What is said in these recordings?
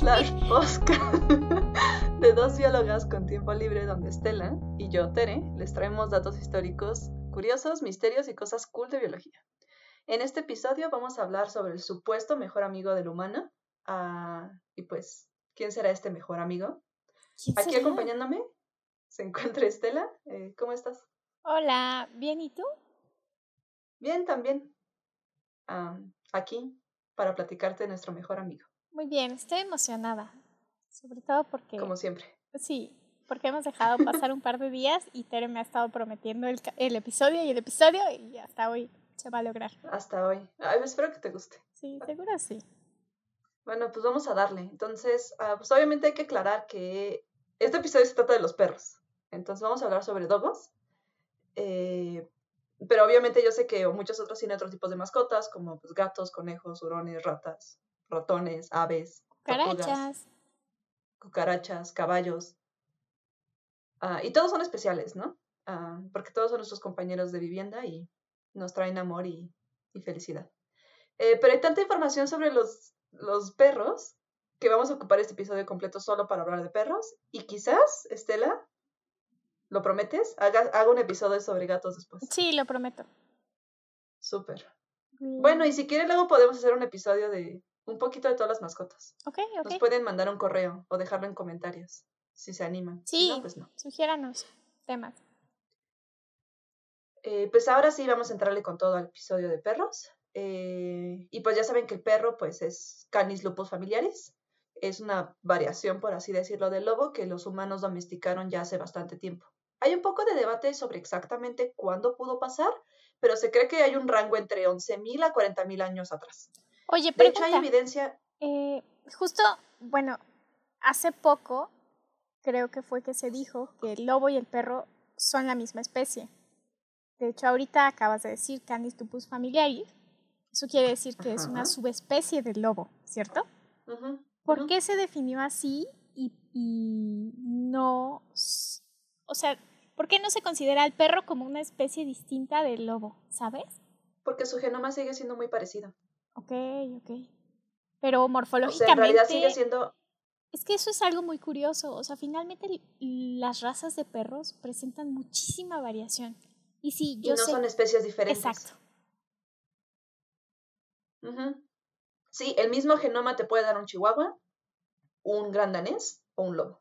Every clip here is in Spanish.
slash podcast de dos biólogas con tiempo libre donde Estela y yo, Tere, les traemos datos históricos curiosos, misterios y cosas cool de biología. En este episodio vamos a hablar sobre el supuesto mejor amigo del humano ah, y pues, ¿quién será este mejor amigo? Aquí acompañándome se encuentra Estela. Eh, ¿Cómo estás? Hola, ¿bien y tú? Bien, también. aquí para platicarte de nuestro mejor amigo. Muy bien, estoy emocionada. Sobre todo porque. Como siempre. Sí, porque hemos dejado pasar un par de días y Tere me ha estado prometiendo el, el episodio y el episodio y hasta hoy se va a lograr. Hasta hoy. Ay, espero que te guste. Sí, seguro sí. Bueno, pues vamos a darle. Entonces, ah, pues obviamente hay que aclarar que este episodio se trata de los perros. Entonces vamos a hablar sobre dogos. Eh, pero obviamente yo sé que muchos otros tienen otros tipos de mascotas, como pues, gatos, conejos, hurones, ratas, ratones, aves, cucarachas, cucarachas, caballos. Ah, y todos son especiales, ¿no? Ah, porque todos son nuestros compañeros de vivienda y nos traen amor y, felicidad. Eh, pero hay tanta información sobre los, los perros que vamos a ocupar este episodio completo solo para hablar de perros. Y quizás, Estela, ¿Lo prometes? Haga, un episodio sobre gatos después. Sí, lo prometo. Súper. Bueno, y si quieren luego podemos hacer un episodio de un poquito de todas las mascotas. Ok, ok. Nos pueden mandar un correo o dejarlo en comentarios, si se animan. Sí, no, pues no. sugiéranos temas. Eh, pues ahora sí vamos a entrarle con todo al episodio de perros. Eh, y pues ya saben que el perro pues es Canis lupus familiaris. Es una variación, por así decirlo, del lobo que los humanos domesticaron ya hace bastante tiempo. Hay un poco de debate sobre exactamente cuándo pudo pasar, pero se cree que hay un rango entre 11.000 a 40.000 años atrás. Oye, pero. De hecho, hay evidencia. Eh, justo, bueno, hace poco creo que fue que se dijo que el lobo y el perro son la misma especie. De hecho, ahorita acabas de decir Canis lupus familiaris. Eso quiere decir que es una subespecie del lobo, ¿cierto? ¿Por qué se definió así y, y no, o sea, ¿Por qué no se considera al perro como una especie distinta del lobo, sabes? Porque su genoma sigue siendo muy parecido. Ok, ok. Pero morfológicamente. en realidad sigue siendo. Es que eso es algo muy curioso. O sea, finalmente las razas de perros presentan muchísima variación. Y sí, yo y no son especies diferentes. Exacto. Sí, el mismo genoma te puede dar un chihuahua, un gran danés o un lobo.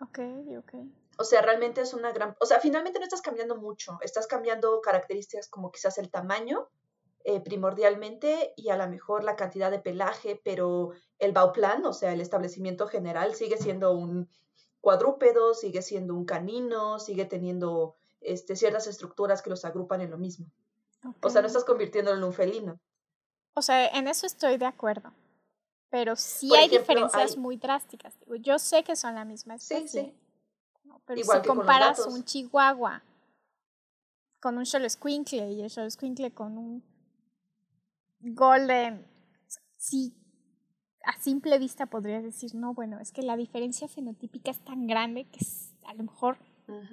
Ok, ok. O sea, realmente es una gran... O sea, finalmente no estás cambiando mucho, estás cambiando características como quizás el tamaño eh, primordialmente y a lo mejor la cantidad de pelaje, pero el bauplan, o sea, el establecimiento general sigue siendo un cuadrúpedo, sigue siendo un canino, sigue teniendo este, ciertas estructuras que los agrupan en lo mismo. O sea, no estás convirtiéndolo en un felino. O sea, en eso estoy de acuerdo. Pero sí hay diferencias muy drásticas. Yo sé que son la misma especie. Sí, sí. Pero si comparas un chihuahua con un Xoloscuincle y el Xoloscuincle con un golden, sí, a simple vista podrías decir, no, bueno, es que la diferencia fenotípica es tan grande que a lo mejor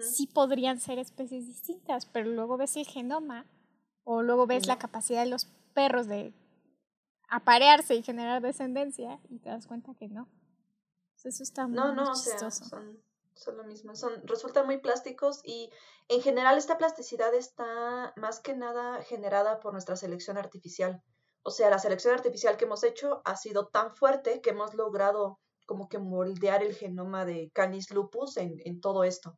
sí podrían ser especies distintas, pero luego ves el genoma o luego ves la capacidad de los perros de aparearse y generar descendencia y te das cuenta que no. eso está muy no, no, chistoso son lo mismo, son, resultan muy plásticos y en general esta plasticidad está más que nada generada por nuestra selección artificial. O sea, la selección artificial que hemos hecho ha sido tan fuerte que hemos logrado como que moldear el genoma de Canis lupus en, en todo esto.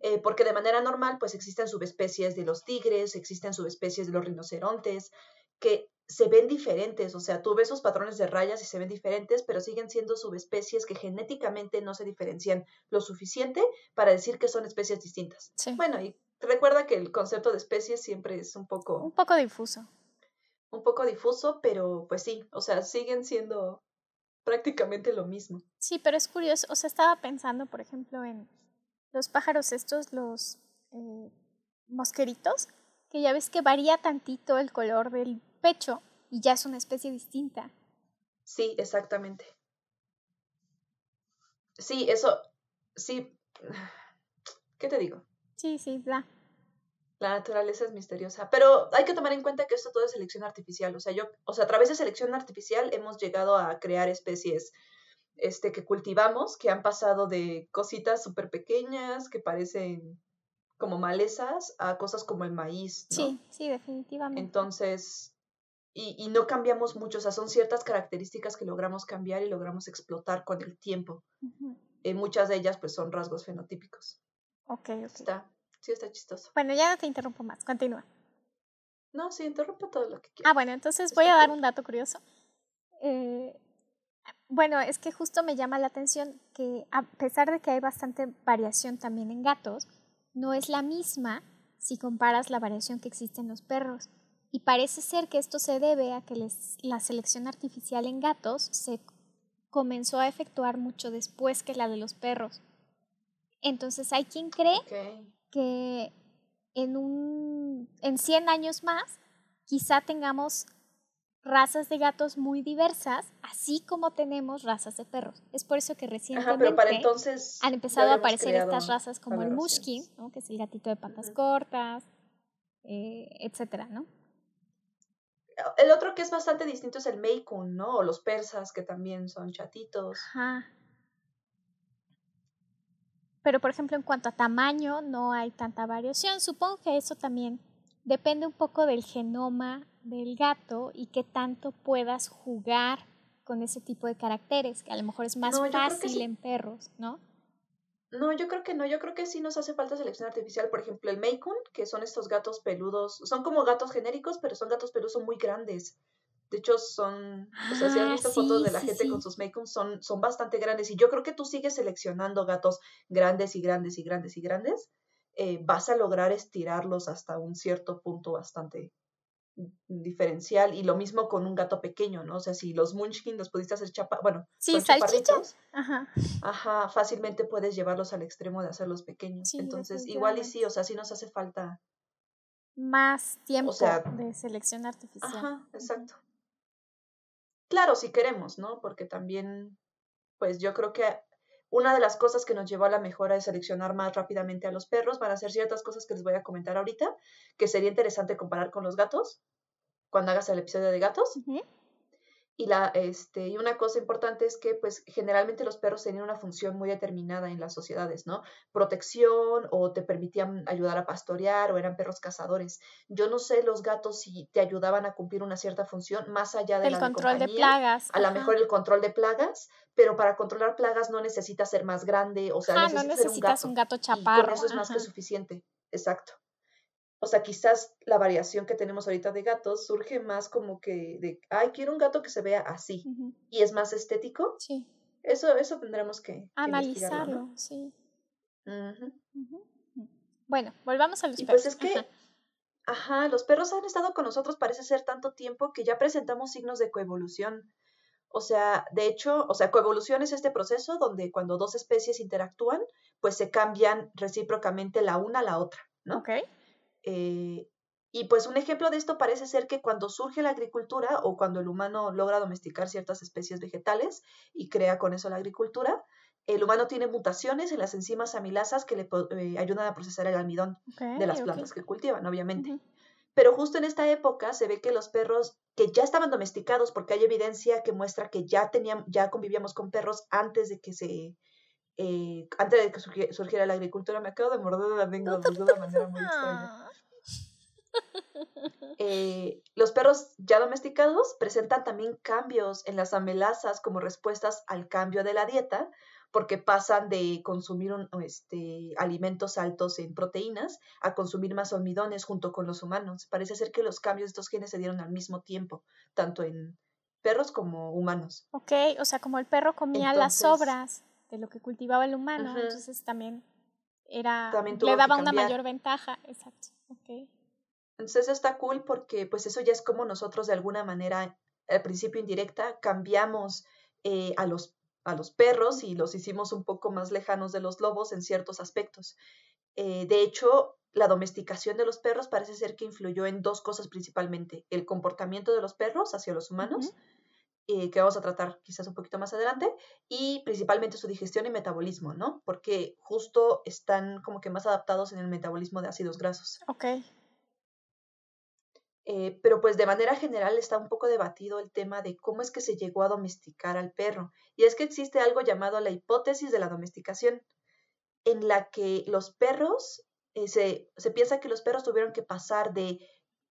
Eh, porque de manera normal, pues existen subespecies de los tigres, existen subespecies de los rinocerontes, que se ven diferentes, o sea, tú ves sus patrones de rayas y se ven diferentes, pero siguen siendo subespecies que genéticamente no se diferencian lo suficiente para decir que son especies distintas. Bueno, y recuerda que el concepto de especies siempre es un poco... Un poco difuso. Un poco difuso, pero pues sí, o sea, siguen siendo prácticamente lo mismo. Sí, pero es curioso, o sea, estaba pensando, por ejemplo, en los pájaros estos, los eh, mosqueritos, que ya ves que varía tantito el color del pecho y ya es una especie distinta. Sí, exactamente. Sí, eso, sí. ¿Qué te digo? Sí, sí, da. La naturaleza es misteriosa, pero hay que tomar en cuenta que esto todo es selección artificial, o sea, yo, o sea, a través de selección artificial hemos llegado a crear especies este que cultivamos que han pasado de cositas súper pequeñas que parecen como malezas a cosas como el maíz, ¿no? Sí, sí, definitivamente. Entonces, y, y, no cambiamos mucho, o sea, son ciertas características que logramos cambiar y logramos explotar con el tiempo. Eh, muchas de ellas, pues, son rasgos fenotípicos. Ok, ok. Está, sí, está chistoso. Bueno, ya no te interrumpo más, continúa. No, sí, interrumpo todo lo que quieras. Ah, bueno, entonces voy a dar un dato curioso. Eh, bueno, es que justo me llama la atención que a pesar de que hay bastante variación también en gatos, no es la misma si comparas la variación que existe en los perros. Y parece ser que esto se debe a que la selección artificial en gatos se comenzó a efectuar mucho después que la de los perros. Entonces hay quien cree que en, un, en 100 años más quizá tengamos razas de gatos muy diversas, así como tenemos razas de perros. Es por eso que recientemente han empezado a aparecer estas razas como el mushkin, ¿no? que es el gatito de patas cortas, eh, etcétera, ¿no? El otro que es bastante distinto es el Meikun, ¿no? O los persas, que también son chatitos. Ajá. Pero, por ejemplo, en cuanto a tamaño, no hay tanta variación. Supongo que eso también depende un poco del genoma del gato y qué tanto puedas jugar con ese tipo de caracteres, que a lo mejor es más fácil en perros, ¿no? No, yo creo que no, yo creo que sí nos hace falta selección artificial. Por ejemplo, el Meikun, que son estos gatos peludos, son como gatos genéricos, pero son gatos peludos muy grandes. De hecho, son, o sea, si has ah, visto fotos de la gente con sus Meikuns, son, son bastante grandes. Y yo creo que tú sigues seleccionando gatos grandes y grandes y grandes y grandes eh, vas a lograr estirarlos hasta un cierto punto bastante diferencial y lo mismo con un gato pequeño, ¿no? O sea, si los munchkin los pudiste hacer chapa, bueno, sí, chaparritos, ajá. ajá, fácilmente puedes llevarlos al extremo de hacerlos pequeños. Entonces, igual y sí, o sea, sí nos hace falta más tiempo de selección artificial. Ajá, exacto. Claro, si queremos, ¿no? Porque también, pues yo creo que una de las cosas que nos llevó a la mejora de seleccionar más rápidamente a los perros van a ser ciertas cosas que les voy a comentar ahorita, que sería interesante comparar con los gatos, cuando hagas el episodio de gatos. Y, la, este, y una cosa importante es que, pues, generalmente los perros tenían una función muy determinada en las sociedades, ¿no? Protección o te permitían ayudar a pastorear o eran perros cazadores. Yo no sé los gatos si te ayudaban a cumplir una cierta función más allá de el control de, plagas. A lo mejor el control de plagas, pero para controlar plagas no necesitas ser más grande, o sea, necesitas, no necesitas un gato, chaparro. eso es más que suficiente. Exacto. O sea, quizás la variación que tenemos ahorita de gatos surge más como que de, ay, quiero un gato que se vea así y es más estético. Sí. Eso, eso tendremos que analizarlo, sí. Bueno, volvamos a los y Pues es que, ajá. los perros han estado con nosotros parece ser tanto tiempo que ya presentamos signos de coevolución. O sea, de hecho, o sea, coevolución es este proceso donde cuando dos especies interactúan, pues se cambian recíprocamente la una a la otra, ¿no? Ok. Eh, y pues un ejemplo de esto parece ser que cuando surge la agricultura o cuando el humano logra domesticar ciertas especies vegetales y crea con eso la agricultura, el humano tiene mutaciones en las enzimas amilasas que le eh, ayudan a procesar el almidón de las plantas que cultivan, obviamente. Pero justo en esta época se ve que los perros que ya estaban domesticados, porque hay evidencia que muestra que ya teníamos, ya convivíamos con perros antes de que se eh, antes de que surgiera la agricultura, me acabo de morder la lengua de una manera muy extraña. Eh, los perros ya domesticados presentan también cambios en las amenazas como respuestas al cambio de la dieta, porque pasan de consumir este, alimentos altos en proteínas a consumir más almidones junto con los humanos. Parece ser que los cambios de estos genes se dieron al mismo tiempo, tanto en perros como humanos. Ok, o sea, como el perro comía las sobras de lo que cultivaba el humano, entonces también era le daba una mayor ventaja, exacto. Okay. Entonces está cool porque pues eso ya es como nosotros de alguna manera, al principio indirecta, cambiamos eh, a, los, a los perros y los hicimos un poco más lejanos de los lobos en ciertos aspectos. Eh, de hecho, la domesticación de los perros parece ser que influyó en dos cosas principalmente, el comportamiento de los perros hacia los humanos eh, que vamos a tratar quizás un poquito más adelante, y principalmente su digestión y metabolismo, ¿no? Porque justo están como que más adaptados en el metabolismo de ácidos grasos. Ok. Eh, pero pues de manera general está un poco debatido el tema de cómo es que se llegó a domesticar al perro. Y es que existe algo llamado la hipótesis de la domesticación, en la que los perros, eh, se, se piensa que los perros tuvieron que pasar de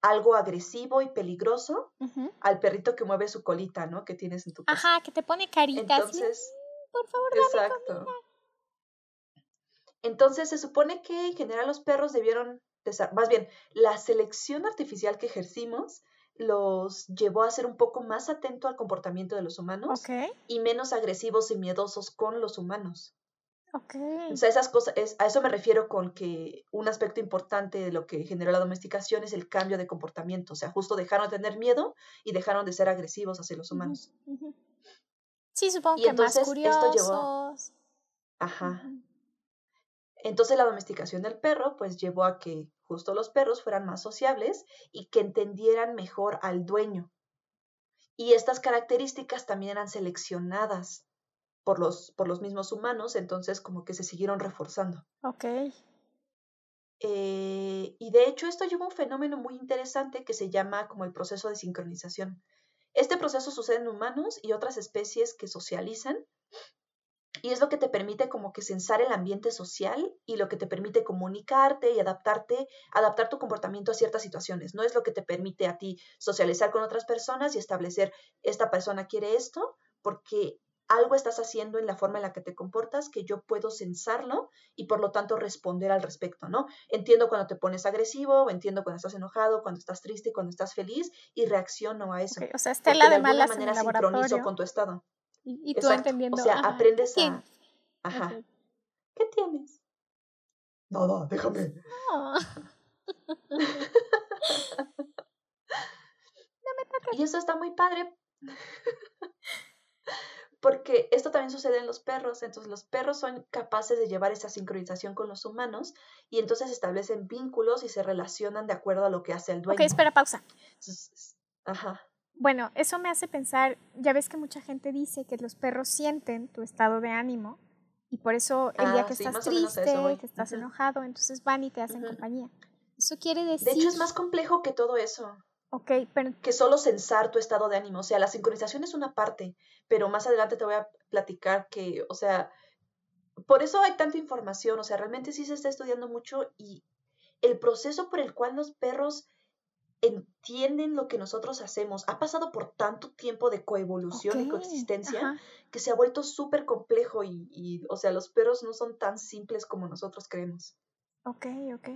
algo agresivo y peligroso al perrito que mueve su colita, ¿no? Que tienes en tu casa. Ajá, que te pone caritas. Entonces, por favor, dame exacto. Entonces se supone que en general los perros debieron, más bien, la selección artificial que ejercimos los llevó a ser un poco más atento al comportamiento de los humanos y menos agresivos y miedosos con los humanos. O sea, esas cosas, es, a eso me refiero con que un aspecto importante de lo que generó la domesticación es el cambio de comportamiento. O sea, justo dejaron de tener miedo y dejaron de ser agresivos hacia los humanos. Sí, supongo que más curiosos. Esto llevó... Ajá. Entonces la domesticación del perro pues llevó a que justo los perros fueran más sociables y que entendieran mejor al dueño. Y estas características también eran seleccionadas por los, por los mismos humanos, entonces como que se siguieron reforzando. Ok. Eh, y de hecho esto lleva a un fenómeno muy interesante que se llama como el proceso de sincronización. Este proceso sucede en humanos y otras especies que socializan y es lo que te permite como que censar el ambiente social y lo que te permite comunicarte y adaptarte, adaptar tu comportamiento a ciertas situaciones. No es lo que te permite a ti socializar con otras personas y establecer, esta persona quiere esto, porque algo estás haciendo en la forma en la que te comportas que yo puedo censarlo y por lo tanto responder al respecto, ¿no? Entiendo cuando te pones agresivo, entiendo cuando estás enojado, cuando estás triste, cuando estás feliz y reacciono a eso. O sea, Estela de, de malas manera en el sincronizo con tu estado. Y, tú entendiendo. O sea, aprendes a... Ajá. ¿Qué tienes? Nada, déjame. No. Y eso está muy padre porque esto también sucede en los perros, entonces los perros son capaces de llevar esa sincronización con los humanos y entonces establecen vínculos y se relacionan de acuerdo a lo que hace el dueño. Ok, espera, pausa. ajá. Bueno, eso me hace pensar, ya ves que mucha gente dice que los perros sienten tu estado de ánimo y por eso el día ah, que estás triste, que estás enojado, entonces van y te hacen compañía. Eso quiere decir... De hecho, es más complejo que todo eso. Ok, pero... Que solo censar tu estado de ánimo. O sea, la sincronización es una parte, pero más adelante te voy a platicar que, o sea, por eso hay tanta información. O sea, realmente sí se está estudiando mucho y el proceso por el cual los perros entienden lo que nosotros hacemos ha pasado por tanto tiempo de coevolución y coexistencia que se ha vuelto súper complejo y, y, o sea, los perros no son tan simples como nosotros creemos. Ok, ok.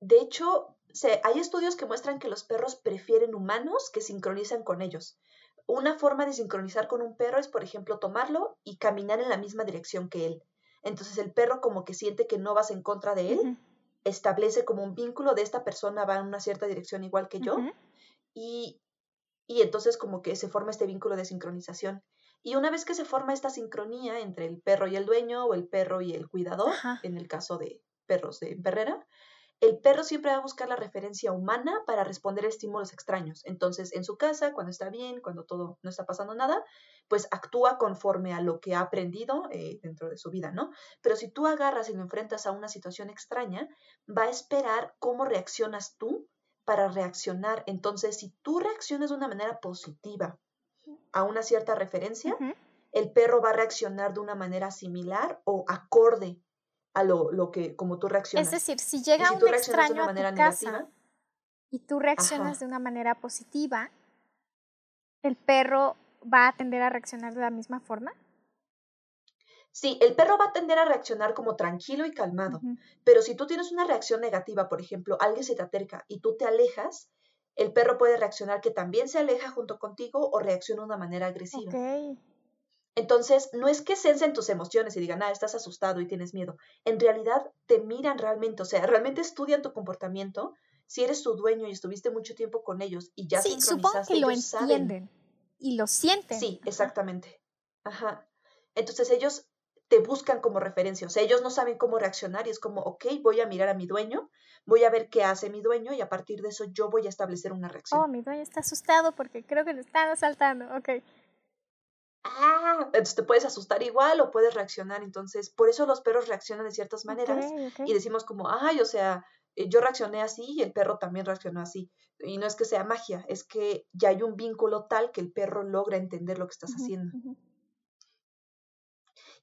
De hecho, hay estudios que muestran que los perros prefieren humanos que sincronizan con ellos. Una forma de sincronizar con un perro es, por ejemplo, tomarlo y caminar en la misma dirección que él. Entonces el perro como que siente que no vas en contra de él, establece como un vínculo de esta persona va en una cierta dirección igual que yo y, y entonces como que se forma este vínculo de sincronización. Y una vez que se forma esta sincronía entre el perro y el dueño o el perro y el cuidador, en el caso de perros de perrera, el perro siempre va a buscar la referencia humana para responder a estímulos extraños. Entonces, en su casa, cuando está bien, cuando todo no está pasando nada, pues actúa conforme a lo que ha aprendido eh, dentro de su vida, ¿no? Pero si tú agarras y lo enfrentas a una situación extraña, va a esperar cómo reaccionas tú para reaccionar. Entonces, si tú reaccionas de una manera positiva a una cierta referencia, el perro va a reaccionar de una manera similar o acorde a lo, lo, que, como tú reaccionas. Es decir, si llega un extraño a tu casa y tú reaccionas de una manera positiva, ¿el perro va a tender a reaccionar de la misma forma? Sí, el perro va a tender a reaccionar como tranquilo y calmado, pero si tú tienes una reacción negativa, por ejemplo, alguien se te acerca y tú te alejas, el perro puede reaccionar que también se aleja junto contigo o reacciona de una manera agresiva. Okay. Entonces, no es que sensen tus emociones y digan, ah, estás asustado y tienes miedo. En realidad, te miran realmente, o sea, realmente estudian tu comportamiento. Si eres su dueño y estuviste mucho tiempo con ellos y ya sí, supongo que lo entienden y lo sienten. Sí, exactamente. Ajá. Entonces ellos te buscan como referencia. O sea, ellos no saben cómo reaccionar y es como, ok, voy a mirar a mi dueño, voy a ver qué hace mi dueño y a partir de eso yo voy a establecer una reacción. Oh, mi dueño está asustado porque creo que le están asaltando. Ok. Ah, entonces te puedes asustar igual o puedes reaccionar. Entonces, por eso los perros reaccionan de ciertas maneras y decimos como, ay, o sea, eh, yo reaccioné así y el perro también reaccionó así. Y no es que sea magia, es que ya hay un vínculo tal que el perro logra entender lo que estás haciendo.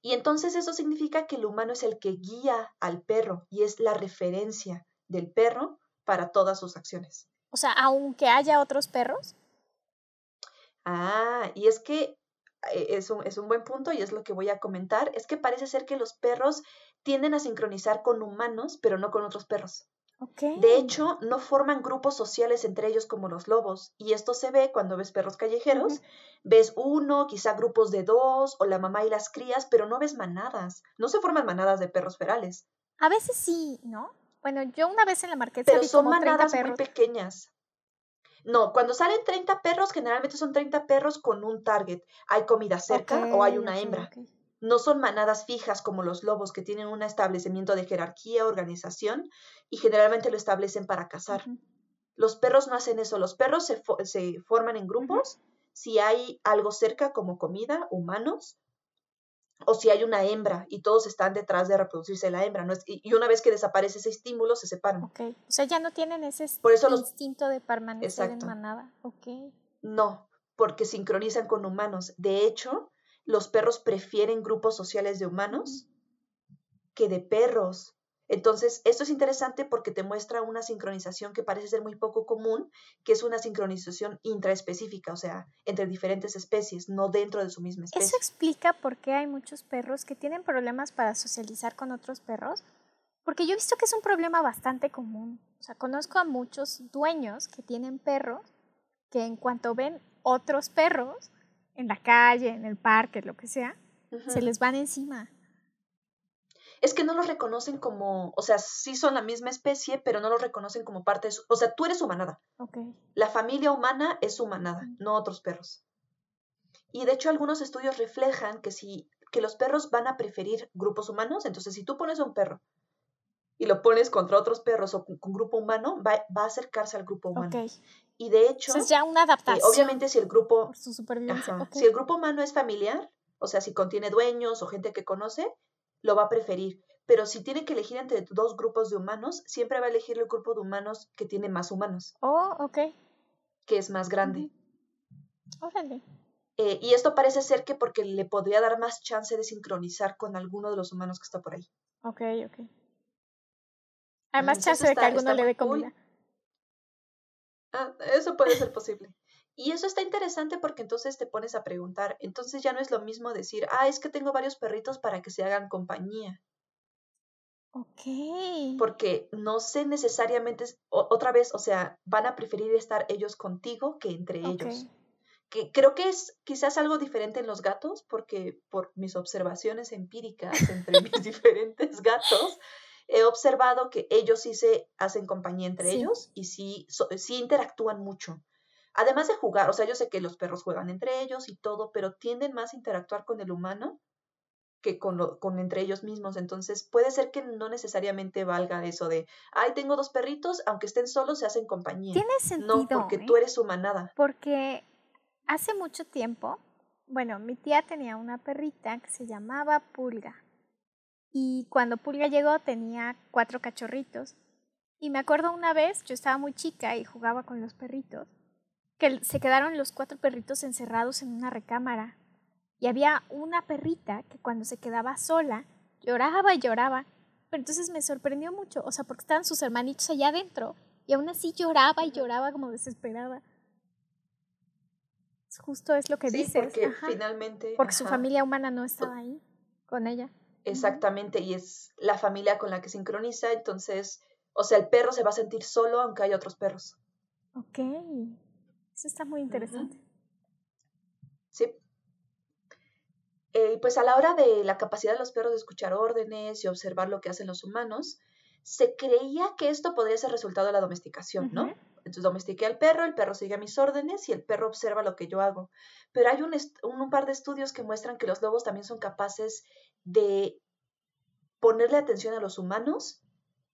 Y entonces eso significa que el humano es el que guía al perro y es la referencia del perro para todas sus acciones. O sea, aunque haya otros perros. Ah, y es que es un, es un buen punto y es lo que voy a comentar, es que parece ser que los perros tienden a sincronizar con humanos, pero no con otros perros. De hecho, no forman grupos sociales entre ellos como los lobos, y esto se ve cuando ves perros callejeros, ves uno, quizá grupos de dos, o la mamá y las crías, pero no ves manadas, no se forman manadas de perros ferales. A veces sí, ¿no? Bueno, yo una vez en la marquesa pero son manadas muy pequeñas. No, cuando salen 30 perros, generalmente son 30 perros con un target. Hay comida cerca o hay una hembra. No son manadas fijas como los lobos que tienen un establecimiento de jerarquía, organización y generalmente lo establecen para cazar. Los perros no hacen eso, los perros se, forman en grupos si hay algo cerca como comida, humanos, o si hay una hembra y todos están detrás de reproducirse la hembra. ¿no? y, una vez que desaparece ese estímulo, se separan. Ok, o sea, ya no tienen ese Por eso instinto de permanecer en manada. Ok. No, porque sincronizan con humanos. De hecho, los perros prefieren grupos sociales de humanos que de perros. Entonces, esto es interesante porque te muestra una sincronización que parece ser muy poco común, que es una sincronización intraespecífica, o sea, entre diferentes especies, no dentro de su misma especie. ¿Eso explica por qué hay muchos perros que tienen problemas para socializar con otros perros? Porque yo he visto que es un problema bastante común. O sea, conozco a muchos dueños que tienen perros que en cuanto ven otros perros, en la calle, en el parque, lo que sea, se les van encima. Es que no los reconocen como, o sea, sí son la misma especie, pero no los reconocen como parte de su, o sea, tú eres humanada. Okay. La familia humana es humanada, no otros perros. Y de hecho algunos estudios reflejan que si que los perros van a preferir grupos humanos, entonces si tú pones a un perro y lo pones contra otros perros o con, grupo humano, va, va, a acercarse al grupo humano. Okay. Y de hecho, es ya una adaptación. obviamente si el grupo, su supervivencia. si el grupo humano es familiar, o sea, si contiene dueños o gente que conoce, lo va a preferir. Pero si tiene que elegir entre dos grupos de humanos, siempre va a elegir el grupo de humanos que tiene más humanos. Oh, ok. Que es más grande. Órale. Eh, y esto parece ser que porque le podría dar más chance de sincronizar con alguno de los humanos que está por ahí. Ok, ok. Hay más chance de que alguno le dé comida. Ah, eso puede ser posible. Y eso está interesante porque entonces te pones a preguntar, entonces ya no es lo mismo decir, ah, es que tengo varios perritos para que se hagan compañía. Ok. Porque no sé necesariamente, otra vez, o sea, van a preferir estar ellos contigo que entre ellos. Que creo que es quizás algo diferente en los gatos, porque por mis observaciones empíricas entre mis diferentes gatos, he observado que ellos sí se hacen compañía entre ellos y sí, sí interactúan mucho. Además de jugar, o sea, yo sé que los perros juegan entre ellos y todo, pero tienden más a interactuar con el humano que con, con entre ellos mismos. Entonces, puede ser que no necesariamente valga eso de, ay, tengo dos perritos, aunque estén solos, se hacen compañía. Tiene sentido. No, porque tú ¿eh? eres humanada. Porque hace mucho tiempo, bueno, mi tía tenía una perrita que se llamaba Pulga. Y cuando Pulga llegó tenía cuatro cachorritos. Y me acuerdo una vez, yo estaba muy chica y jugaba con los perritos, que se quedaron los cuatro perritos encerrados en una recámara. Y había una perrita que cuando se quedaba sola, lloraba y lloraba. Pero entonces me sorprendió mucho, o sea, porque estaban sus hermanitos allá adentro y aún así lloraba y lloraba como desesperada. Justo es lo que sí, dices. Porque finalmente. Porque su familia humana no estaba ahí con ella. Exactamente, y es la familia con la que sincroniza, entonces, o sea, el perro se va a sentir solo aunque haya otros perros. Ok, eso está muy interesante. Sí. Eh, pues a la hora de la capacidad de los perros de escuchar órdenes y observar lo que hacen los humanos, se creía que esto podría ser resultado de la domesticación, ¿no? Entonces domestiqué al perro, el perro sigue mis órdenes y el perro observa lo que yo hago. Pero hay un, un par de estudios que muestran que los lobos también son capaces de ponerle atención a los humanos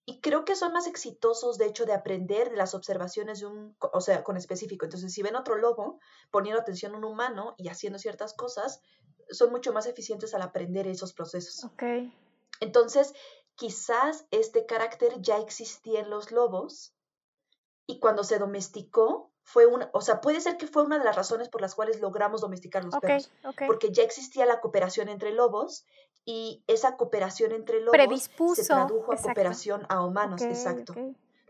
y creo que son más exitosos, de hecho, de aprender de las observaciones de un, o sea, con específico. Entonces, si ven otro lobo poniendo atención a un humano y haciendo ciertas cosas, son mucho más eficientes al aprender esos procesos. Ok. Entonces, quizás este carácter ya existía en los lobos y cuando se domesticó, fue una, o sea, puede ser que fue una de las razones por las cuales logramos domesticar los perros, porque ya existía la cooperación entre lobos y esa cooperación entre lobos se tradujo a cooperación a humanos, exacto.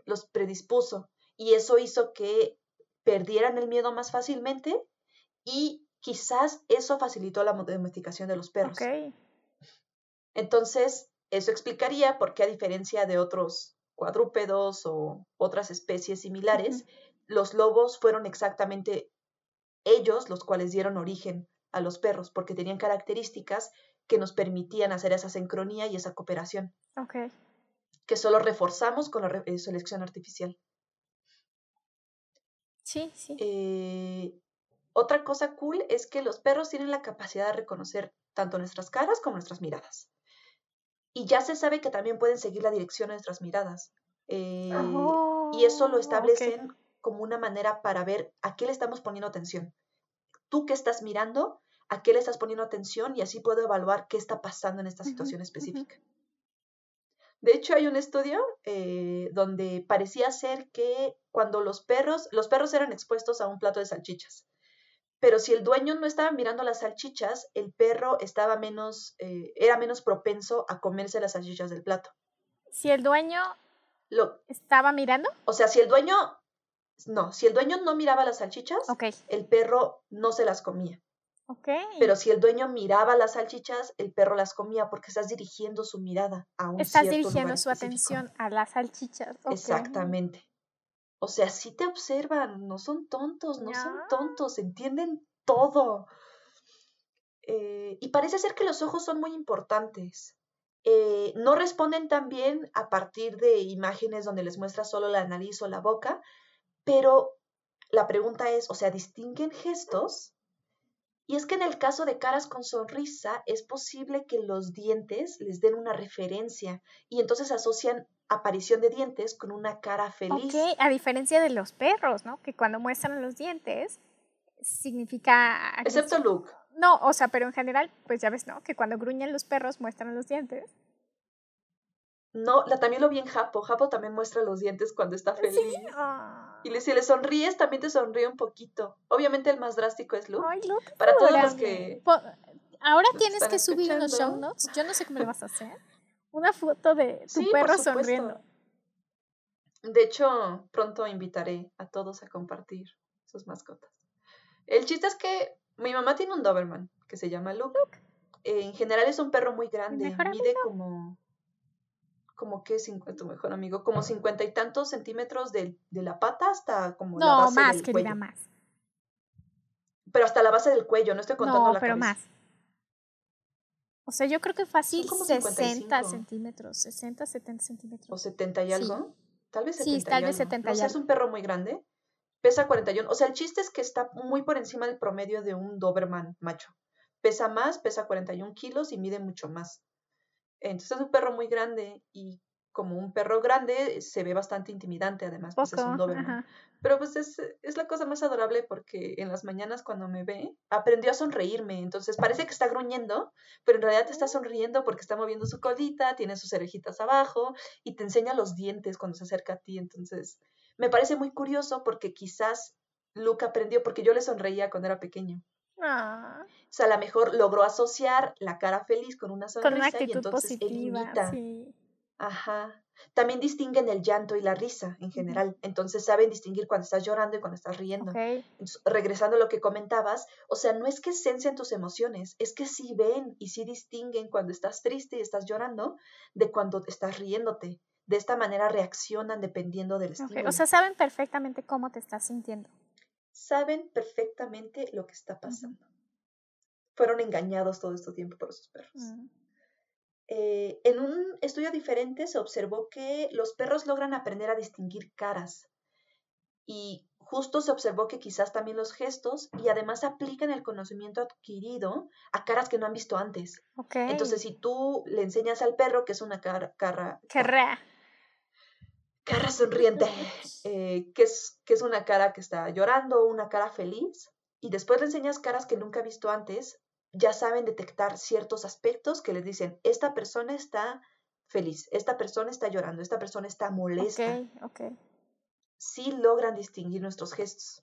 Los predispuso y eso hizo que perdieran el miedo más fácilmente y quizás eso facilitó la domesticación de los perros. Entonces, eso explicaría por qué a diferencia de otros cuadrúpedos o otras especies similares, los lobos fueron exactamente ellos los cuales dieron origen a los perros, porque tenían características que nos permitían hacer esa sincronía y esa cooperación. Okay. Que solo reforzamos con la eh, selección artificial. Sí, sí. Eh, otra cosa cool es que los perros tienen la capacidad de reconocer tanto nuestras caras como nuestras miradas. Y ya se sabe que también pueden seguir la dirección de nuestras miradas. Eh, y eso lo oh, establecen como una manera para ver a qué le estamos poniendo atención. Tú que estás mirando, a qué le estás poniendo atención y así puedo evaluar qué está pasando en esta situación específica. De hecho, hay un estudio eh, donde parecía ser que cuando los perros, los perros eran expuestos a un plato de salchichas, pero si el dueño no estaba mirando las salchichas, el perro estaba menos, eh, era menos propenso a comerse las salchichas del plato. Si el dueño lo, estaba mirando. O sea, si el dueño no, si el dueño no miraba las salchichas, el perro no se las comía. Okay. Pero si el dueño miraba las salchichas, el perro las comía porque estás dirigiendo su mirada a un Estás dirigiendo su atención a las salchichas. Exactamente. O sea, sí te observan, no son tontos, no, son tontos, entienden todo. Eh, y parece ser que los ojos son muy importantes. Eh, no responden tan bien a partir de imágenes donde les muestra solo la nariz o la boca, pero la pregunta es, o sea, ¿distinguen gestos? Y es que en el caso de caras con sonrisa es posible que los dientes les den una referencia y entonces asocian aparición de dientes con una cara feliz. Ok, a diferencia de los perros, ¿no? Que cuando muestran los dientes significa... Excepto Luke. No, o sea, pero en general, pues ya ves, ¿no? Que cuando gruñen los perros muestran los dientes. No, la, también lo vi en Japo. Japo también muestra los dientes cuando está feliz. Ah. Y si le sonríes, también te sonríe un poquito. Obviamente el más drástico es Luke. Ay, Luke Para todos los que... Ahora tienes que subir en los show notes. Yo no sé cómo le vas a hacer. Una foto de tu perro sonriendo. De hecho, pronto invitaré a todos a compartir sus mascotas. El chiste es que mi mamá tiene un Doberman que se llama Luke. en general es un perro muy grande. Mide como como que tu mejor amigo, como cincuenta y tantos centímetros de, la pata hasta como la base más, del querida, más. Pero hasta la base del cuello, no estoy contando no, pero más. O sea, yo creo que fácil 60 centímetros, 60, 70 centímetros. ¿O 70 y algo? Tal vez 70 sí, tal vez 70 y algo. O sea, es un perro muy grande. Pesa 41. O sea, el chiste es que está muy por encima del promedio de un Doberman macho. Pesa más, pesa 41 kilos y mide mucho más. Entonces es un perro muy grande y como un perro grande se ve bastante intimidante, además, pues es un Doberman. Pero pues es, es, la cosa más adorable porque en las mañanas cuando me ve, aprendió a sonreírme. Entonces parece que está gruñendo, pero en realidad te está sonriendo porque está moviendo su colita, tiene sus orejitas abajo y te enseña los dientes cuando se acerca a ti. Entonces me parece muy curioso porque quizás Luke aprendió porque yo le sonreía cuando era pequeño. Ah. O sea, a lo mejor logró asociar la cara feliz con una sonrisa con una actitud y entonces positiva, Sí. Ajá. También distinguen el llanto y la risa en general. Entonces saben distinguir cuando estás llorando y cuando estás riendo. regresando a lo que comentabas, o sea, no es que sensen tus emociones, es que sí ven y sí distinguen cuando estás triste y estás llorando de cuando estás riéndote. De esta manera reaccionan dependiendo del estímulo. O sea, saben perfectamente cómo te estás sintiendo saben perfectamente lo que está pasando. Fueron engañados todo este tiempo por esos perros. Mm. Eh, en un estudio diferente se observó que los perros logran aprender a distinguir caras Y justo se observó que quizás también los gestos y además aplican el conocimiento adquirido a caras que no han visto antes. Entonces, si tú le enseñas al perro que es una cara... cara Carra. Cara sonriente, eh, que, es, que es una cara que está llorando, una cara feliz, y después le enseñas caras que nunca ha visto antes, ya saben detectar ciertos aspectos que les dicen, esta persona está feliz, esta persona está llorando, esta persona está molesta. Ok, ok sí logran distinguir nuestros gestos.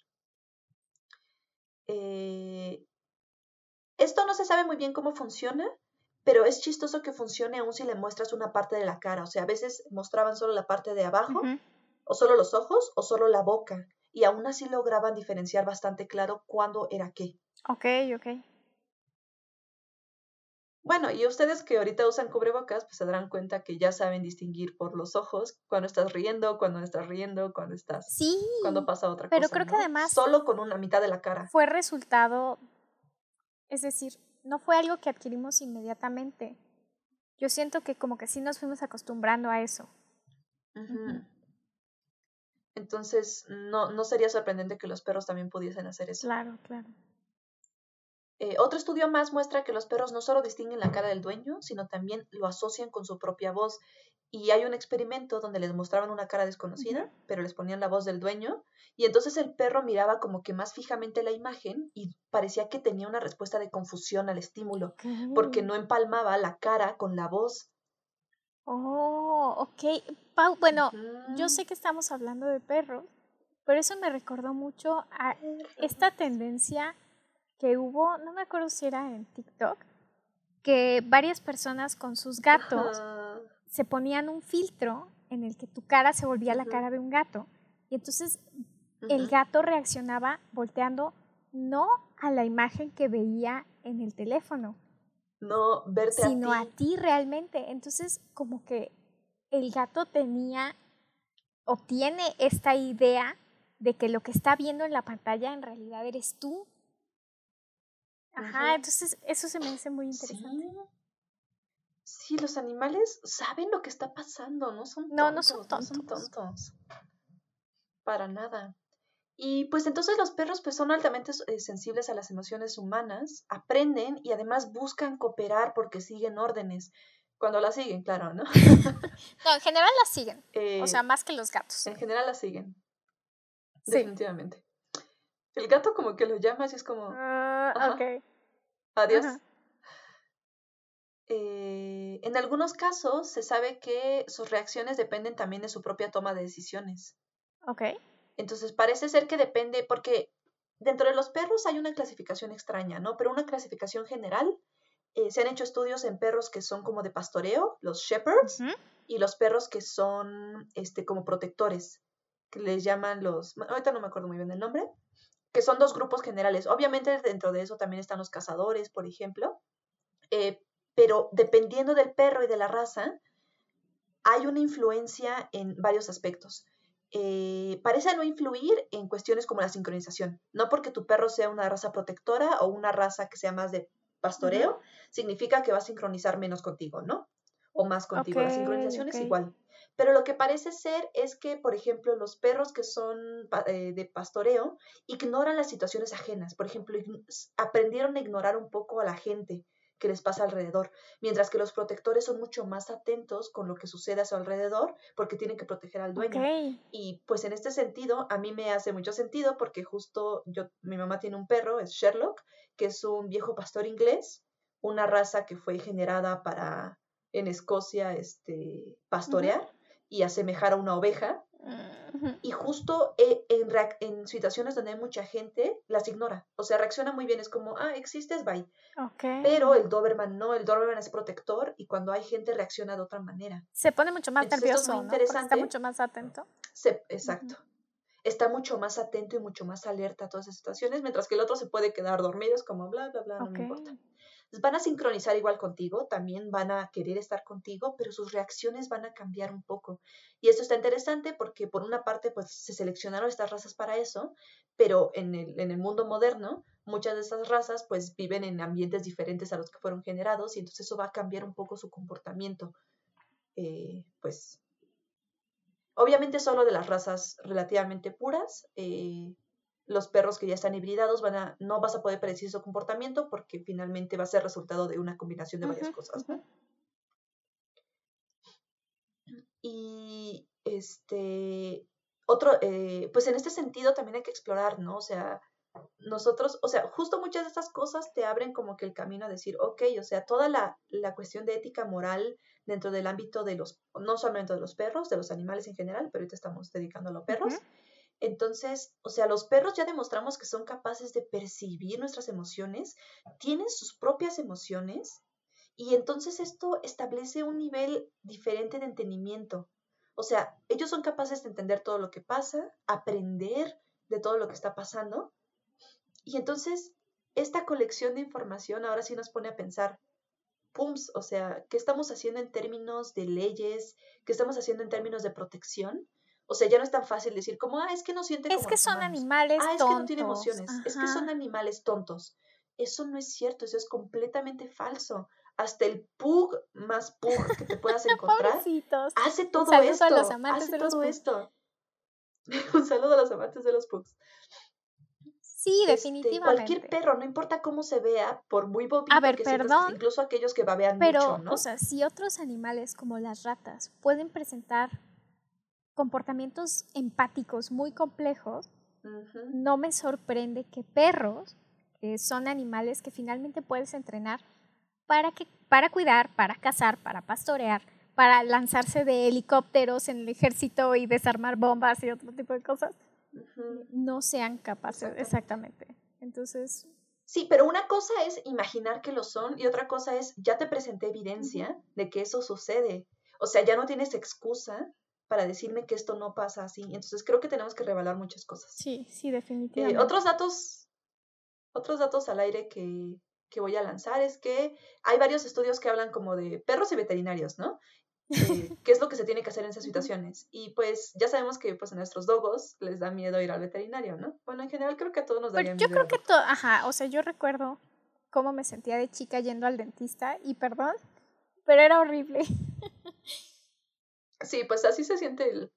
Eh, esto no se sabe muy bien cómo funciona, pero es chistoso que funcione aún si le muestras una parte de la cara. O sea, a veces mostraban solo la parte de abajo, o solo los ojos, o solo la boca. Y aún así lograban diferenciar bastante claro cuándo era qué. Ok, ok. Bueno, y ustedes que ahorita usan cubrebocas, pues se darán cuenta que ya saben distinguir por los ojos cuando estás riendo, cuando no estás riendo, cuando estás. Sí. Cuando pasa otra pero cosa. Pero creo que además. Solo con una mitad de la cara. Fue resultado. Es decir, no fue algo que adquirimos inmediatamente. Yo siento que como que sí nos fuimos acostumbrando a eso. Entonces, no, no sería sorprendente que los perros también pudiesen hacer eso. Claro, claro. Eh, otro estudio más muestra que los perros no solo distinguen la cara del dueño, sino también lo asocian con su propia voz. Y hay un experimento donde les mostraban una cara desconocida, pero les ponían la voz del dueño, y entonces el perro miraba como que más fijamente la imagen y parecía que tenía una respuesta de confusión al estímulo, porque no empalmaba la cara con la voz. Oh, ok. Pau, bueno, yo sé que estamos hablando de perros, pero eso me recordó mucho a esta tendencia que hubo, no me acuerdo si era en TikTok, que varias personas con sus gatos se ponían un filtro en el que tu cara se volvía la cara de un gato. Y entonces el gato reaccionaba volteando no a la imagen que veía en el teléfono. No verte sino a ti. a ti realmente. Entonces, como que el gato tenía o tiene esta idea de que lo que está viendo en la pantalla en realidad eres tú Ajá, entonces eso se me hace muy interesante. Sí. los animales saben lo que está pasando, no son tontos. No, no son tontos. No son tontos. Para nada. Y pues entonces los perros pues son altamente eh, sensibles a las emociones humanas, aprenden y además buscan cooperar porque siguen órdenes. Cuando las siguen, claro, ¿no? no, en general las siguen. o sea, eh, más que los gatos. En general las siguen. Definitivamente. El gato como que lo llama y es como... Ok. Adiós. Eh, en algunos casos se sabe que sus reacciones dependen también de su propia toma de decisiones. Ok. Entonces parece ser que depende, porque dentro de los perros hay una clasificación extraña, ¿no? Pero una clasificación general. Eh, se han hecho estudios en perros que son como de pastoreo, los shepherds, y los perros que son este, como protectores, que les llaman los, ahorita no me acuerdo muy bien el nombre, que son dos grupos generales. Obviamente dentro de eso también están los cazadores, por ejemplo, eh, pero dependiendo del perro y de la raza, hay una influencia en varios aspectos. Eh, parece no influir en cuestiones como la sincronización. No porque tu perro sea una raza protectora o una raza que sea más de pastoreo, significa que va a sincronizar menos contigo, ¿no? O más contigo. la sincronización es igual. Pero lo que parece ser es que, por ejemplo, los perros que son eh, de pastoreo ignoran las situaciones ajenas. Por ejemplo, aprendieron a ignorar un poco a la gente que les pasa alrededor, mientras que los protectores son mucho más atentos con lo que sucede a su alrededor porque tienen que proteger al dueño. Y pues en este sentido, a mí me hace mucho sentido porque justo yo, mi mamá tiene un perro, es Sherlock, que es un viejo pastor inglés, una raza que fue generada para en Escocia este, pastorear y asemejar a una oveja. Y justo eh, en, en, situaciones donde hay mucha gente, las ignora. O sea, reacciona muy bien. Es como, ah, existes, bye. Pero el Doberman no, el Doberman es protector y cuando hay gente reacciona de otra manera. Se pone mucho más nervioso, ¿no? está mucho más atento. exacto. Está mucho más atento y mucho más alerta a todas esas situaciones, mientras que el otro se puede quedar dormido, es como bla, bla, bla, no me importa van a sincronizar igual contigo, también van a querer estar contigo, pero sus reacciones van a cambiar un poco. Y esto está interesante porque por una parte pues se seleccionaron estas razas para eso, pero en el, en el mundo moderno muchas de esas razas pues viven en ambientes diferentes a los que fueron generados y entonces eso va a cambiar un poco su comportamiento. Eh, pues Obviamente solo de las razas relativamente puras. Eh, los perros que ya están hibridados van a, no vas a poder predecir su comportamiento porque finalmente va a ser resultado de una combinación de varias cosas. Y este, otro, eh, pues en este sentido también hay que explorar, ¿no? O sea, nosotros, o sea, justo muchas de estas cosas te abren como que el camino a decir, ok, o sea, toda la, la cuestión de ética moral dentro del ámbito de los, no solamente de los perros, de los animales en general, pero ahorita estamos dedicando a los perros. Entonces, o sea, los perros ya demostramos que son capaces de percibir nuestras emociones, tienen sus propias emociones y entonces esto establece un nivel diferente de entendimiento. O sea, ellos son capaces de entender todo lo que pasa, aprender de todo lo que está pasando. Y entonces, esta colección de información ahora sí nos pone a pensar, pums, o sea, ¿qué estamos haciendo en términos de leyes? ¿Qué estamos haciendo en términos de protección? O sea, ya no es tan fácil decir como, ah, es que no sienten Es que son animales tontos. Ah, es que no tienen emociones. Es que son animales tontos. Eso no es cierto, eso es completamente falso. Hasta el pug más pug que te puedas encontrar hace todo esto. A los amantes de todo esto. Un saludo a los amantes de los pugs. Sí, este, definitivamente. cualquier perro, no importa cómo se vea, por muy bobito a ver, perdón, incluso aquellos que babean pero, mucho, ¿no? o sea, si otros animales como las ratas pueden presentar comportamientos empáticos muy complejos, no me sorprende que perros, que son animales que finalmente puedes entrenar para, que, para cuidar, para cazar, para pastorear, para lanzarse de helicópteros en el ejército y desarmar bombas y otro tipo de cosas, no sean capaces, exactamente. Entonces... Sí, pero una cosa es imaginar que lo son y otra cosa es, ya te presenté evidencia de que eso sucede. O sea, ya no tienes excusa para decirme que esto no pasa así. Entonces creo que tenemos que revelar muchas cosas. Sí, sí, eh, definitivamente. otros datos, otros datos al aire que, que, voy a lanzar es que hay varios estudios que hablan como de perros y veterinarios, ¿no? Eh, ¿Qué es lo que se tiene que hacer en esas situaciones? Y pues ya sabemos que pues a nuestros dogos les da miedo ir al veterinario, ¿no? Bueno, en general creo que a todos nos pues, Yo creo que todo, ajá, o sea, yo recuerdo cómo me sentía de chica yendo al dentista y perdón, pero era horrible. Sí, pues así se siente el,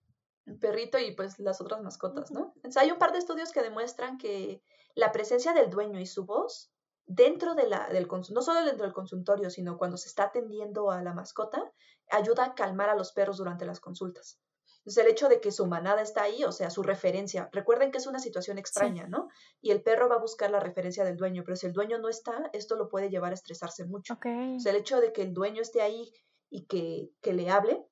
perrito y pues las otras mascotas, ¿no? hay un par de estudios que demuestran que la presencia del dueño y su voz dentro de la, del no solo dentro del consultorio, sino cuando se está atendiendo a la mascota, ayuda a calmar a los perros durante las consultas. Entonces, el hecho de que su manada está ahí, o sea, su referencia, recuerden que es una situación extraña, ¿no? Y el perro va a buscar la referencia del dueño, pero si el dueño no está, esto lo puede llevar a estresarse mucho. O sea, el hecho de que el dueño esté ahí y que, que le hable,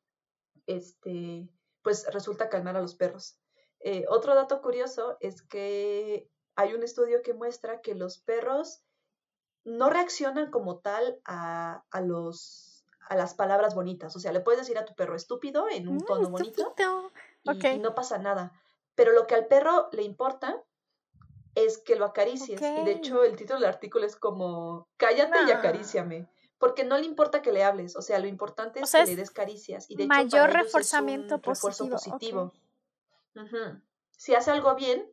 este, pues resulta calmar a los perros. Eh, otro dato curioso es que hay un estudio que muestra que los perros no reaccionan como tal a, a los a las palabras bonitas. O sea, le puedes decir a tu perro estúpido en un mm, tono bonito y, no pasa nada. Pero lo que al perro le importa es que lo acaricies. Y de hecho, el título del artículo es como cállate y acaríciame porque no le importa que le hables, o sea, lo importante es que le des caricias. Y de mayor reforzamiento positivo. positivo. Si hace algo bien,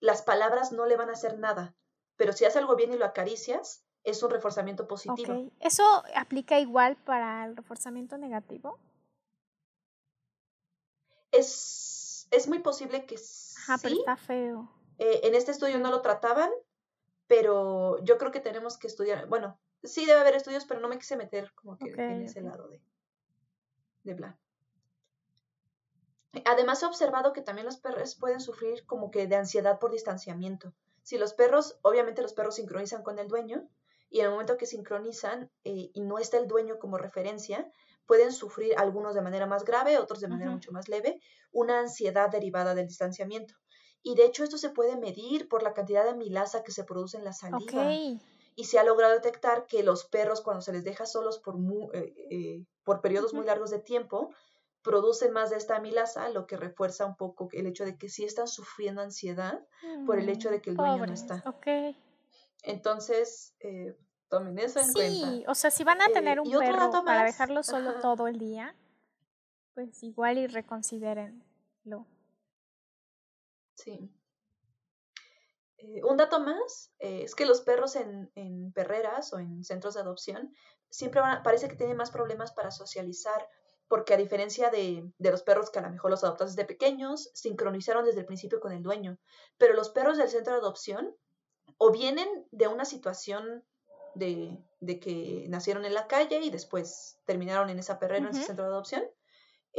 las palabras no le van a hacer nada, pero si hace algo bien y lo acaricias, es un reforzamiento positivo. ¿Eso aplica igual para el reforzamiento negativo? Es, es muy posible que Ajá, pero está feo. Eh, en este estudio no lo trataban, pero yo creo que tenemos que estudiar, bueno, sí debe haber estudios, pero no me quise meter como que en ese lado de, de bla. Además he observado que también los perros pueden sufrir como que de ansiedad por distanciamiento. Si los perros, obviamente los perros sincronizan con el dueño y en el momento que sincronizan eh, y no está el dueño como referencia, pueden sufrir algunos de manera más grave, otros de manera mucho más leve, una ansiedad derivada del distanciamiento. Y de hecho esto se puede medir por la cantidad de amilasa que se produce en la saliva y se ha logrado detectar que los perros cuando se les deja solos por, eh, eh, por periodos muy largos de tiempo, producen más de esta amilasa, lo que refuerza un poco el hecho de que sí están sufriendo ansiedad por el hecho de que el dueño no está. Entonces, eh, tomen eso en cuenta. Sí, o sea, si van a tener un perro para dejarlo solo todo el día, pues igual y reconsidérenlo. Sí. Eh, un dato más eh, es que los perros en, perreras o en centros de adopción siempre van parece que tienen más problemas para socializar porque a diferencia de, de, los perros que a lo mejor los adoptas desde pequeños, sincronizaron desde el principio con el dueño. Pero los perros del centro de adopción o vienen de una situación de, de que nacieron en la calle y después terminaron en esa perrera, en ese centro de adopción,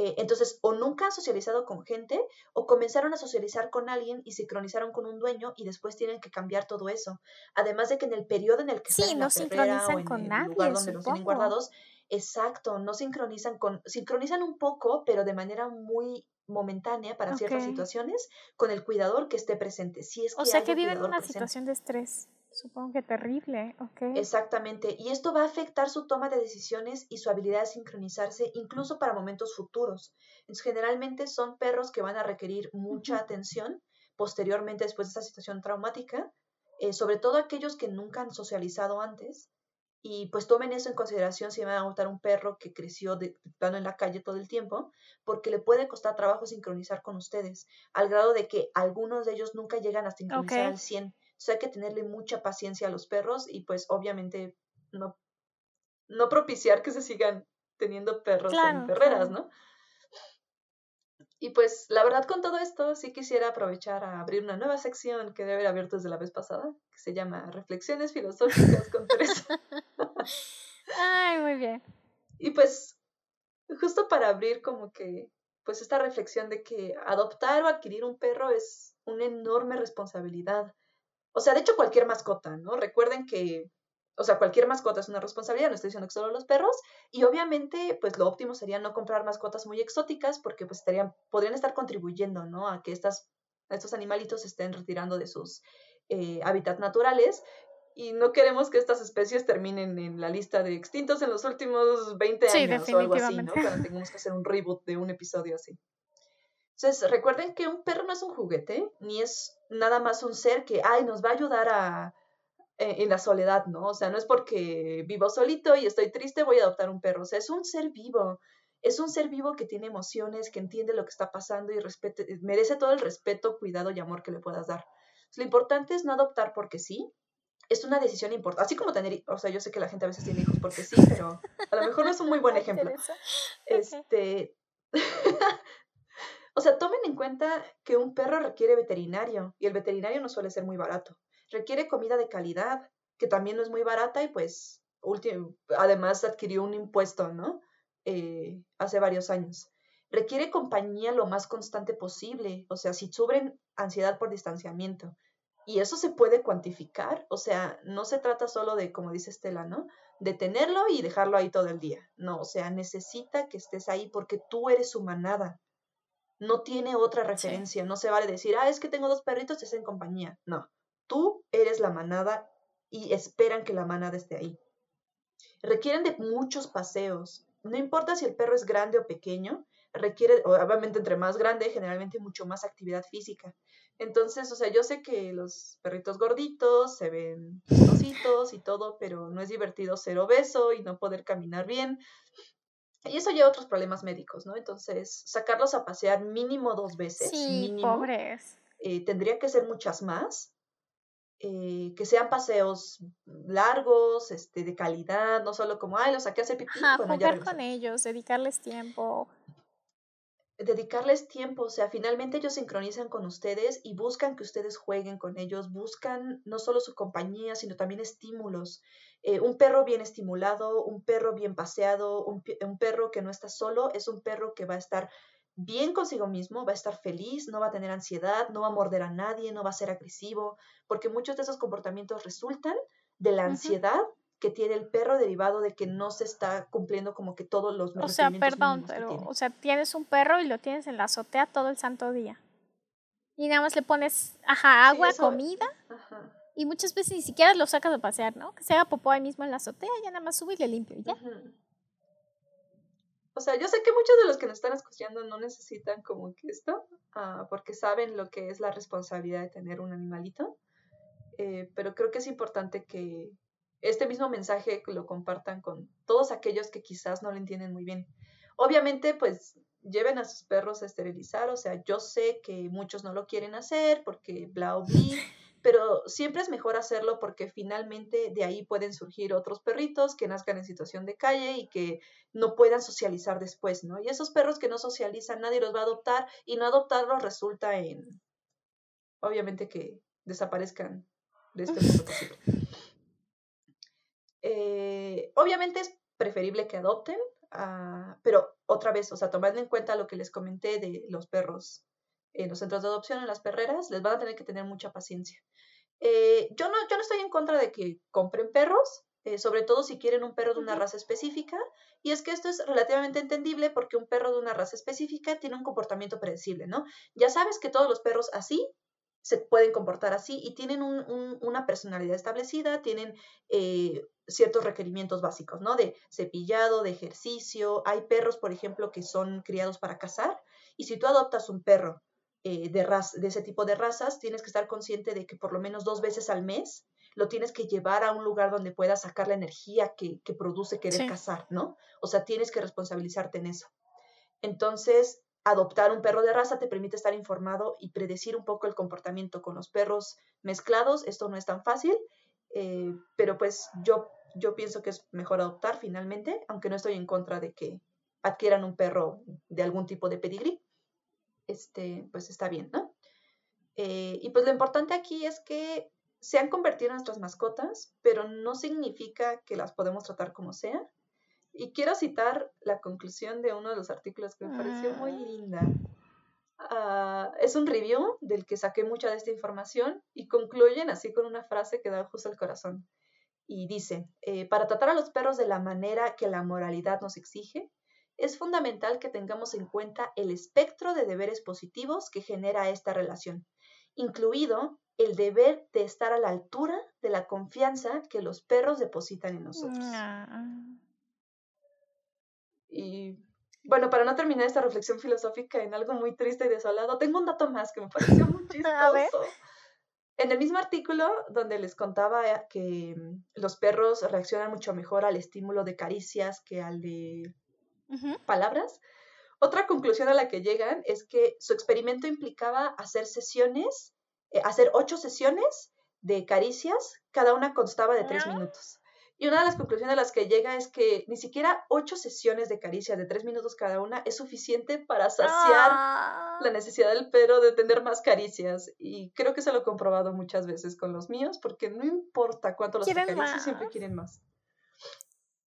eh, entonces, o nunca han socializado con gente, o comenzaron a socializar con alguien y sincronizaron con un dueño y después tienen que cambiar todo eso. Además de que en el periodo en el que están en la sincronizan o en con el nadie, lugar donde los tienen guardados, exacto, no sincronizan con, sincronizan un poco, pero de manera muy momentánea para ciertas situaciones con el cuidador que esté presente. Si es que o sea que viven una situación de estrés. Supongo que terrible, ok. Exactamente, y esto va a afectar su toma de decisiones y su habilidad de sincronizarse incluso para momentos futuros. Entonces, generalmente son perros que van a requerir mucha atención posteriormente después de esta situación traumática, eh, sobre todo aquellos que nunca han socializado antes, y pues tomen eso en consideración si van a adoptar un perro que creció de, plano en la calle todo el tiempo, porque le puede costar trabajo sincronizar con ustedes, al grado de que algunos de ellos nunca llegan a sincronizar al 100 hay que tenerle mucha paciencia a los perros y pues obviamente no, no propiciar que se sigan teniendo perros en perreras, ¿no? Y pues la verdad con todo esto sí quisiera aprovechar a abrir una nueva sección que debe haber abierto desde la vez pasada, que se llama Reflexiones filosóficas con Teresa. Ay, muy bien. Y pues justo para abrir como que pues esta reflexión de que adoptar o adquirir un perro es una enorme responsabilidad o sea, de hecho cualquier mascota, ¿no? Recuerden que, o sea, cualquier mascota es una responsabilidad, no estoy diciendo que solo los perros, y obviamente, pues lo óptimo sería no comprar mascotas muy exóticas porque pues estarían, podrían estar contribuyendo, ¿no? A que estas, estos animalitos se estén retirando de sus eh, hábitats naturales y no queremos que estas especies terminen en la lista de extintos en los últimos 20 años o algo así, ¿no? Cuando tengamos que hacer un reboot de un episodio así. Entonces, recuerden que un perro no es un juguete, ni es nada más un ser que, ay, nos va a ayudar a, e, en la soledad, ¿no? O sea, no es porque vivo solito y estoy triste, voy a adoptar un perro. O sea, es un ser vivo. Es un ser vivo que tiene emociones, que entiende lo que está pasando y respete, merece todo el respeto, cuidado y amor que le puedas dar. lo importante es no adoptar porque sí. Es una decisión importante. Así como tener, o sea, yo sé que la gente a veces tiene hijos porque sí, pero a lo mejor no es un muy buen ejemplo. Este, O sea, tomen en cuenta que un perro requiere veterinario y el veterinario no suele ser muy barato. Requiere comida de calidad, que también no es muy barata y pues además adquirió un impuesto, ¿no? Eh, hace varios años. Requiere compañía lo más constante posible, o sea, si sufren ansiedad por distanciamiento. Y eso se puede cuantificar, o sea, no se trata solo de, como dice Estela, ¿no? De tenerlo y dejarlo ahí todo el día. No, o sea, necesita que estés ahí porque tú eres su manada no tiene otra referencia, no se vale decir, ah, es que tengo dos perritos y es en compañía. No, tú eres la manada y esperan que la manada esté ahí. Requieren de muchos paseos. No importa si el perro es grande o pequeño, requiere, obviamente entre más grande, generalmente mucho más actividad física. Entonces, o sea, yo sé que los perritos gorditos se ven chistositos y todo, pero no es divertido ser obeso y no poder caminar bien. Y eso lleva a otros problemas médicos, ¿no? Entonces, sacarlos a pasear mínimo dos veces. Sí, pobres. Eh, tendría que ser muchas más. Eh, que sean paseos largos, este, de calidad, no solo como, ay, los saqué a hacer pipí. Ajá, jugar con ellos, dedicarles tiempo. Dedicarles tiempo, o sea, finalmente ellos sincronizan con ustedes y buscan que ustedes jueguen con ellos, buscan no solo su compañía, sino también estímulos. Eh, un perro bien estimulado, un perro bien paseado, un, perro que no está solo, es un perro que va a estar bien consigo mismo, va a estar feliz, no va a tener ansiedad, no va a morder a nadie, no va a ser agresivo, porque muchos de esos comportamientos resultan de la ansiedad que tiene el perro derivado de que no se está cumpliendo como que todos los O sea, perdón, pero o sea, tienes un perro y lo tienes en la azotea todo el santo día. Y nada más le pones, ajá, agua, comida. Y muchas veces ni siquiera lo sacas a pasear, ¿no? Que se haga popó ahí mismo en la azotea, ya nada más sube y le limpio ya. O sea, yo sé que muchos de los que nos están escuchando no necesitan como que esto, ah, porque saben lo que es la responsabilidad de tener un animalito, eh, pero creo que es importante que este mismo mensaje lo compartan con todos aquellos que quizás no lo entienden muy bien. Obviamente, pues lleven a sus perros a esterilizar, o sea, yo sé que muchos no lo quieren hacer porque bla o pero siempre es mejor hacerlo porque finalmente de ahí pueden surgir otros perritos que nazcan en situación de calle y que no puedan socializar después, ¿no? Y esos perros que no socializan, nadie los va a adoptar y no adoptarlos resulta en, obviamente, que desaparezcan de este mundo posible. Eh, obviamente es preferible que adopten, ah, pero otra vez, o sea, tomando en cuenta lo que les comenté de los perros en los centros de adopción, en las perreras, les van a tener que tener mucha paciencia. Eh, yo, no, yo no estoy en contra de que compren perros, eh, sobre todo si quieren un perro de una raza específica, y es que esto es relativamente entendible porque un perro de una raza específica tiene un comportamiento predecible, ¿no? Ya sabes que todos los perros así se pueden comportar así y tienen una personalidad establecida, tienen eh, ciertos requerimientos básicos, ¿no? De cepillado, de ejercicio. Hay perros, por ejemplo, que son criados para cazar y si tú adoptas un perro eh, de, de ese tipo de razas, tienes que estar consciente de que por lo menos dos veces al mes lo tienes que llevar a un lugar donde puedas sacar la energía que, produce querer cazar, ¿no? O sea, tienes que responsabilizarte en eso. Entonces, adoptar un perro de raza te permite estar informado y predecir un poco el comportamiento con los perros mezclados. Esto no es tan fácil, eh, pero pues yo, yo pienso que es mejor adoptar finalmente, aunque no estoy en contra de que adquieran un perro de algún tipo de pedigrí este, pues está bien, ¿no? Eh, y pues lo importante aquí es que se han convertido en nuestras mascotas, pero no significa que las podemos tratar como sea. Y quiero citar la conclusión de uno de los artículos que me pareció muy ah. linda. Ah, es un review del que saqué mucha de esta información y concluyen así con una frase que da justo el corazón. Y dice, eh, para tratar a los perros de la manera que la moralidad nos exige, es fundamental que tengamos en cuenta el espectro de deberes positivos que genera esta relación, incluido el deber de estar a la altura de la confianza que los perros depositan en nosotros. Ah. Y bueno, para no terminar esta reflexión filosófica en algo muy triste y desolado, tengo un dato más que me pareció muy chistoso. En el mismo artículo donde les contaba que los perros reaccionan mucho mejor al estímulo de caricias que al de palabras. Otra conclusión a la que llegan es que su experimento implicaba hacer sesiones, eh, hacer ocho sesiones de caricias, cada una constaba de tres ah. minutos. Y una de las conclusiones a las que llega es que ni siquiera ocho sesiones de caricias de tres minutos cada una es suficiente para saciar la ah. necesidad del perro de tener más caricias. Y creo que se lo he comprobado muchas veces con los míos, porque no importa cuánto los acaricias, siempre quieren más.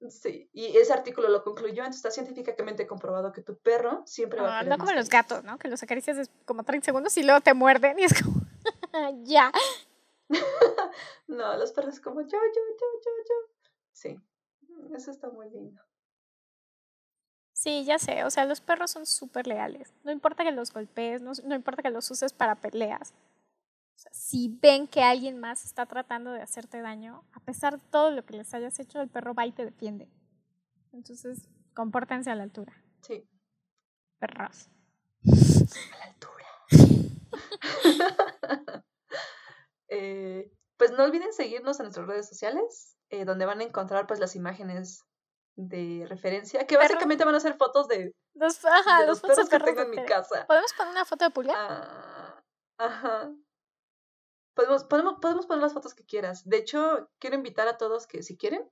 Sí, y ese artículo lo concluyó, entonces está científicamente comprobado que tu perro siempre va a ah, No como los gatos, ¿no? Que los acaricias como 30 segundos y luego te muerden y es como, ya. no, los perros como yo, yo, yo, yo, yo. Sí, eso está muy lindo. Sí, ya sé, o sea, los perros son súper leales. No importa que los golpees, no, no importa que los uses para peleas si ven que alguien más está tratando de hacerte daño, a pesar de todo lo que les hayas hecho, el perro va y te defiende. Entonces, compórtense a la altura. Sí. Perros. A la altura. Eh, pues no olviden seguirnos en nuestras redes sociales, eh, donde van a encontrar pues las imágenes de referencia, que básicamente van a ser fotos de los, los perros que tengo en mi casa. ¿Podemos poner una foto de Puglia? Ah, ajá. Podemos, podemos, podemos poner las fotos que quieras. De hecho, quiero invitar a todos que si quieren,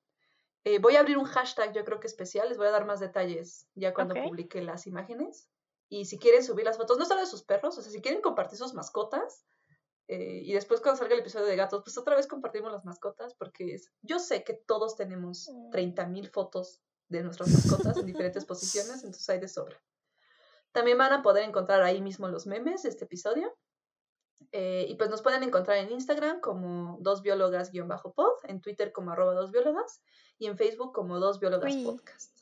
eh, voy a abrir un hashtag, yo creo que especial, les voy a dar más detalles ya cuando publique las imágenes. Y si quieren subir las fotos, no solo de sus perros, o sea, si quieren compartir sus mascotas, eh, y después cuando salga el episodio de gatos, pues otra vez compartimos las mascotas, porque es, yo sé que todos tenemos 30.000 mm. fotos de nuestras mascotas en diferentes posiciones, entonces hay de sobra. También van a poder encontrar ahí mismo los memes de este episodio. Eh, y pues nos pueden encontrar en Instagram como dos biólogas-pod, en Twitter como arroba dos biólogas y en Facebook como dos biólogas podcast.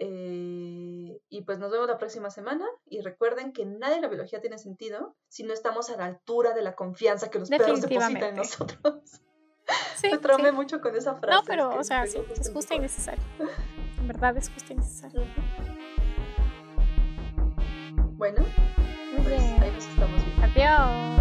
Eh, y pues nos vemos la próxima semana y recuerden que nada en la biología tiene sentido si no estamos a la altura de la confianza que los perros depositan en nosotros. Sí, Me traumé mucho con esa frase. No, pero, o sea, sí, es justo y necesario. En verdad es justo y necesario. Bueno, tchau eles. Adeus!